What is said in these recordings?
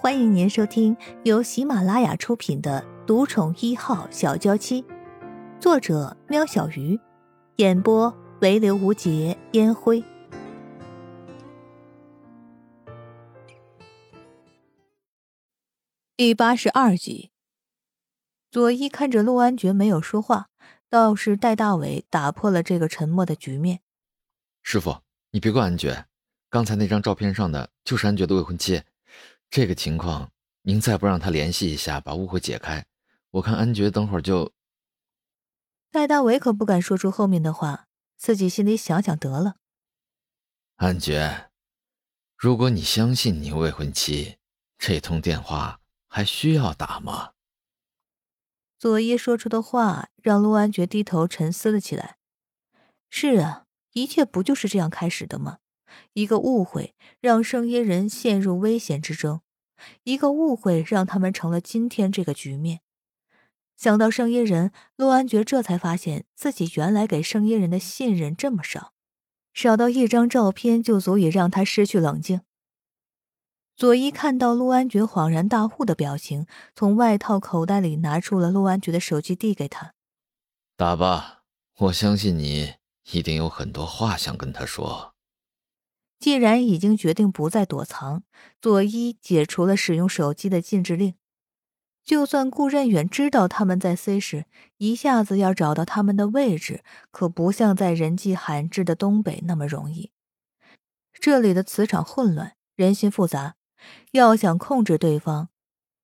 欢迎您收听由喜马拉雅出品的《独宠一号小娇妻》，作者：喵小鱼，演播：唯留无节烟灰。第八十二集，左一看着陆安觉没有说话，倒是戴大伟打破了这个沉默的局面。师傅，你别怪安觉，刚才那张照片上的就是安觉的未婚妻。这个情况，您再不让他联系一下，把误会解开，我看安觉等会儿就……戴大伟可不敢说出后面的话，自己心里想想得了。安觉，如果你相信你未婚妻，这通电话还需要打吗？佐伊说出的话让陆安觉低头沉思了起来。是啊，一切不就是这样开始的吗？一个误会让圣耶人陷入危险之中，一个误会让他们成了今天这个局面。想到圣耶人，陆安觉这才发现自己原来给圣耶人的信任这么少，少到一张照片就足以让他失去冷静。佐伊看到陆安觉恍然大悟的表情，从外套口袋里拿出了陆安觉的手机，递给他：“打吧，我相信你一定有很多话想跟他说。”既然已经决定不再躲藏，佐伊解除了使用手机的禁制令。就算顾任远知道他们在 C 市，一下子要找到他们的位置，可不像在人迹罕至的东北那么容易。这里的磁场混乱，人心复杂，要想控制对方，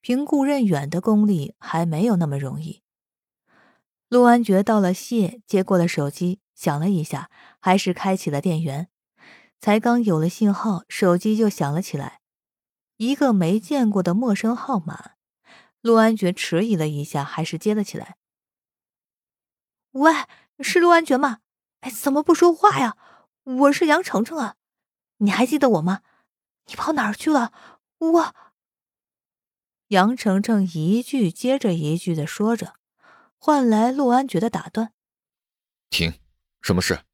凭顾任远的功力还没有那么容易。陆安觉道了谢，接过了手机，想了一下，还是开启了电源。才刚有了信号，手机就响了起来，一个没见过的陌生号码。陆安觉迟疑了一下，还是接了起来。喂，是陆安觉吗？哎，怎么不说话呀？我是杨程程啊，你还记得我吗？你跑哪儿去了？我……杨程程一句接着一句的说着，换来陆安觉的打断。停，什么事？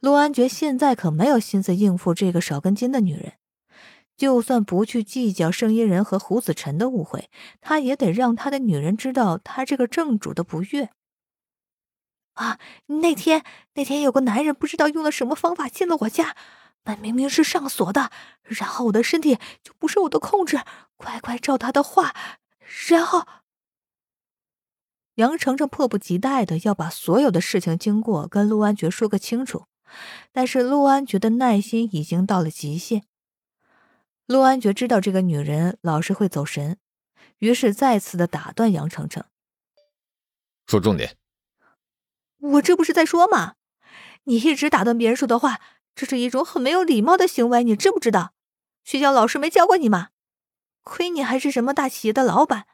陆安觉现在可没有心思应付这个少根筋的女人，就算不去计较圣耶人和胡子辰的误会，他也得让他的女人知道他这个正主的不悦。啊，那天那天有个男人不知道用了什么方法进了我家，门明明是上锁的，然后我的身体就不受我的控制，乖乖照他的话，然后。杨程程迫不及待的要把所有的事情经过跟陆安觉说个清楚。但是陆安觉的耐心已经到了极限。陆安觉知道这个女人老是会走神，于是再次的打断杨程程：“说重点。我这不是在说吗？你一直打断别人说的话，这是一种很没有礼貌的行为，你知不知道？学校老师没教过你吗？亏你还是什么大企业的老板，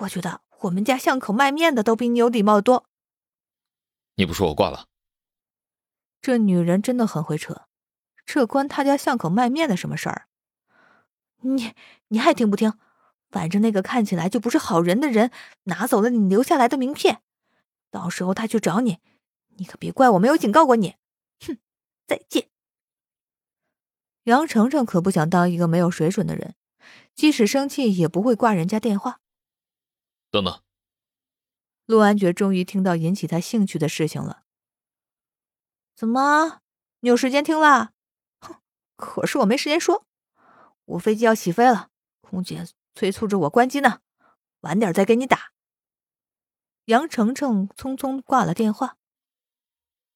我觉得我们家巷口卖面的都比你有礼貌多。你不说我挂了。”这女人真的很会扯，这关他家巷口卖面的什么事儿？你你还听不听？反正那个看起来就不是好人的人拿走了你留下来的名片，到时候他去找你，你可别怪我没有警告过你。哼，再见。杨程程可不想当一个没有水准的人，即使生气也不会挂人家电话。等等，陆安觉终于听到引起他兴趣的事情了。怎么，你有时间听了？哼，可是我没时间说，我飞机要起飞了，空姐催促着我关机呢，晚点再给你打。杨程程匆匆挂了电话。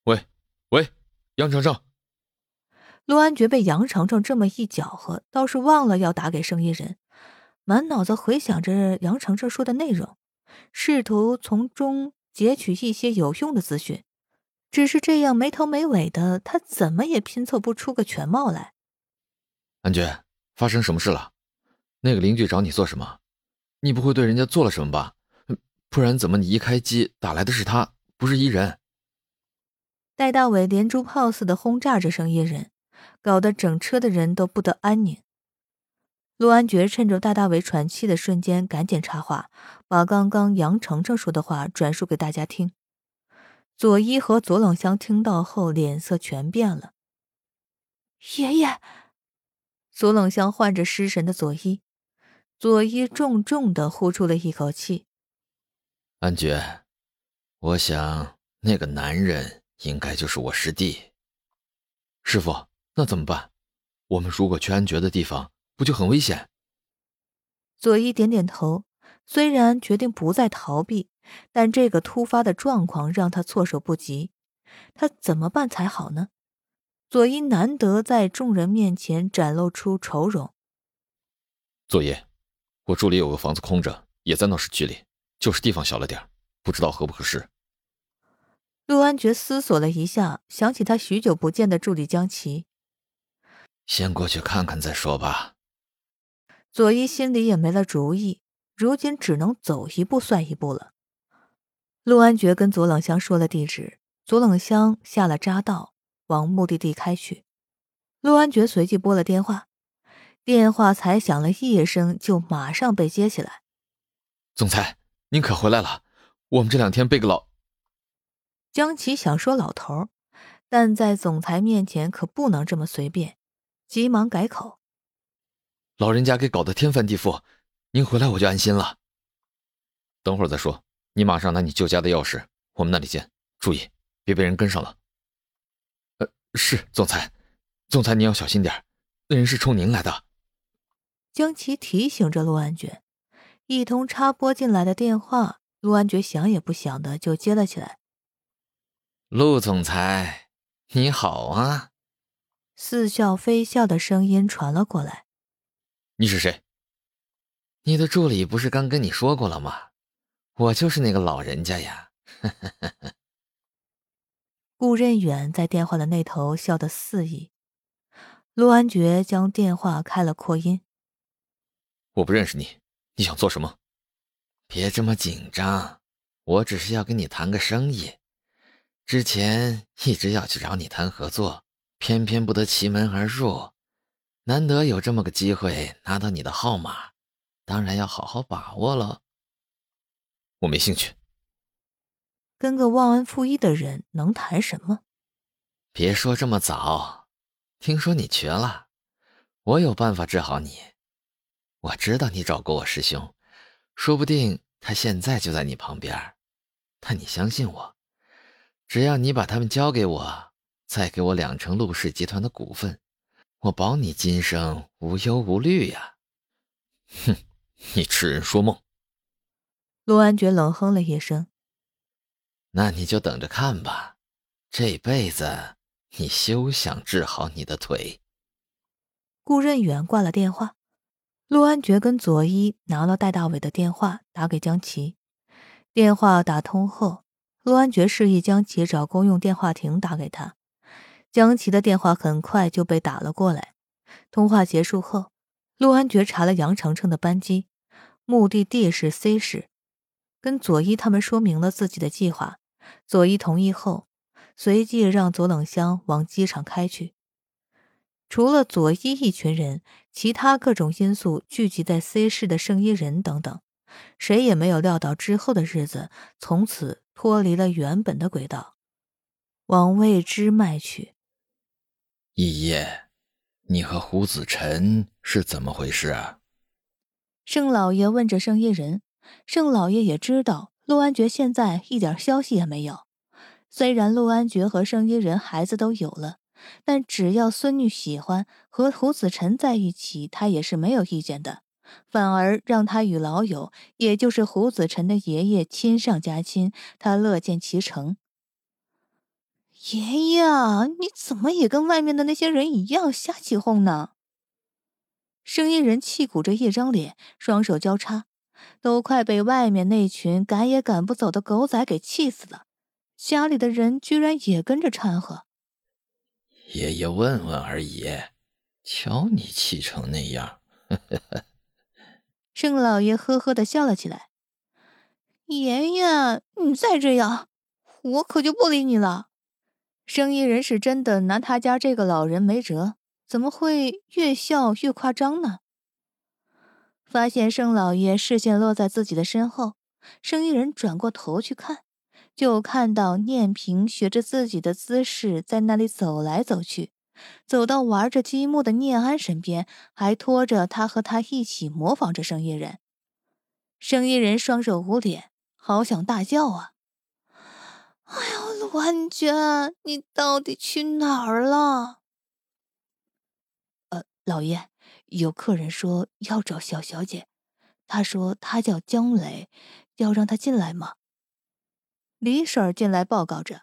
喂，喂，杨程程。陆安觉被杨程程这么一搅和，倒是忘了要打给生意人，满脑子回想着杨程程说的内容，试图从中截取一些有用的资讯。只是这样没头没尾的，他怎么也拼凑不出个全貌来。安觉，发生什么事了？那个邻居找你做什么？你不会对人家做了什么吧？不然怎么你一开机打来的是他，不是伊人？戴大伟连珠炮似的轰炸着生意人，搞得整车的人都不得安宁。陆安觉趁着戴大伟喘气的瞬间，赶紧插话，把刚刚杨程程说的话转述给大家听。左一和左冷香听到后，脸色全变了。爷爷，左冷香唤着失神的左一，佐伊重重的呼出了一口气。安觉，我想那个男人应该就是我师弟。师傅，那怎么办？我们如果去安觉的地方，不就很危险？佐伊点点头，虽然决定不再逃避，但这个突发的状况让他措手不及。他怎么办才好呢？佐伊难得在众人面前展露出愁容。佐伊，我助理有个房子空着，也在闹市区里，就是地方小了点不知道合不合适。陆安觉思索了一下，想起他许久不见的助理江琪，先过去看看再说吧。佐伊心里也没了主意，如今只能走一步算一步了。陆安觉跟左冷香说了地址，左冷香下了匝道，往目的地开去。陆安觉随即拨了电话，电话才响了一声，就马上被接起来。总裁，您可回来了？我们这两天被个老……江琪想说老头，但在总裁面前可不能这么随便，急忙改口。老人家给搞得天翻地覆，您回来我就安心了。等会儿再说，你马上拿你舅家的钥匙，我们那里见。注意，别被人跟上了。呃，是总裁，总裁您要小心点那人是冲您来的。江琪提醒着陆安觉。一通插拨进来的电话，陆安觉想也不想的就接了起来。陆总裁，你好啊！似笑非笑的声音传了过来。你是谁？你的助理不是刚跟你说过了吗？我就是那个老人家呀。顾任远在电话的那头笑得肆意。陆安觉将电话开了扩音。我不认识你，你想做什么？别这么紧张，我只是要跟你谈个生意。之前一直要去找你谈合作，偏偏不得其门而入。难得有这么个机会拿到你的号码，当然要好好把握了。我没兴趣，跟个忘恩负义的人能谈什么？别说这么早，听说你瘸了，我有办法治好你。我知道你找过我师兄，说不定他现在就在你旁边。但你相信我，只要你把他们交给我，再给我两成陆氏集团的股份。我保你今生无忧无虑呀！哼，你痴人说梦。陆安觉冷哼了一声。那你就等着看吧，这辈子你休想治好你的腿。顾任远挂了电话，陆安觉跟佐伊拿了戴大伟的电话打给江琪。电话打通后，陆安觉示意江琪找公用电话亭打给他。江琪的电话很快就被打了过来。通话结束后，陆安觉查了杨程程的班机，目的地是 C 市，跟佐伊他们说明了自己的计划。佐伊同意后，随即让左冷香往机场开去。除了佐伊一群人，其他各种因素聚集在 C 市的圣衣人等等，谁也没有料到之后的日子从此脱离了原本的轨道，往未知迈去。一夜，你和胡子晨是怎么回事啊？盛老爷问着圣衣人。盛老爷也知道陆安觉现在一点消息也没有。虽然陆安觉和盛一人孩子都有了，但只要孙女喜欢和胡子晨在一起，他也是没有意见的。反而让他与老友，也就是胡子晨的爷爷亲上加亲，他乐见其成。爷爷，你怎么也跟外面的那些人一样瞎起哄呢？声音人气鼓着一张脸，双手交叉，都快被外面那群赶也赶不走的狗仔给气死了。家里的人居然也跟着掺和。爷爷问问而已，瞧你气成那样。盛老爷呵呵的笑了起来。爷爷，你再这样，我可就不理你了。生意人是真的拿他家这个老人没辙，怎么会越笑越夸张呢？发现盛老爷视线落在自己的身后，生意人转过头去看，就看到念平学着自己的姿势在那里走来走去，走到玩着积木的念安身边，还拖着他和他一起模仿着生意人。生意人双手捂脸，好想大叫啊！哎呦，陆安娟，你到底去哪儿了？呃，老爷，有客人说要找小小姐，他说他叫江磊，要让他进来吗？李婶进来报告着。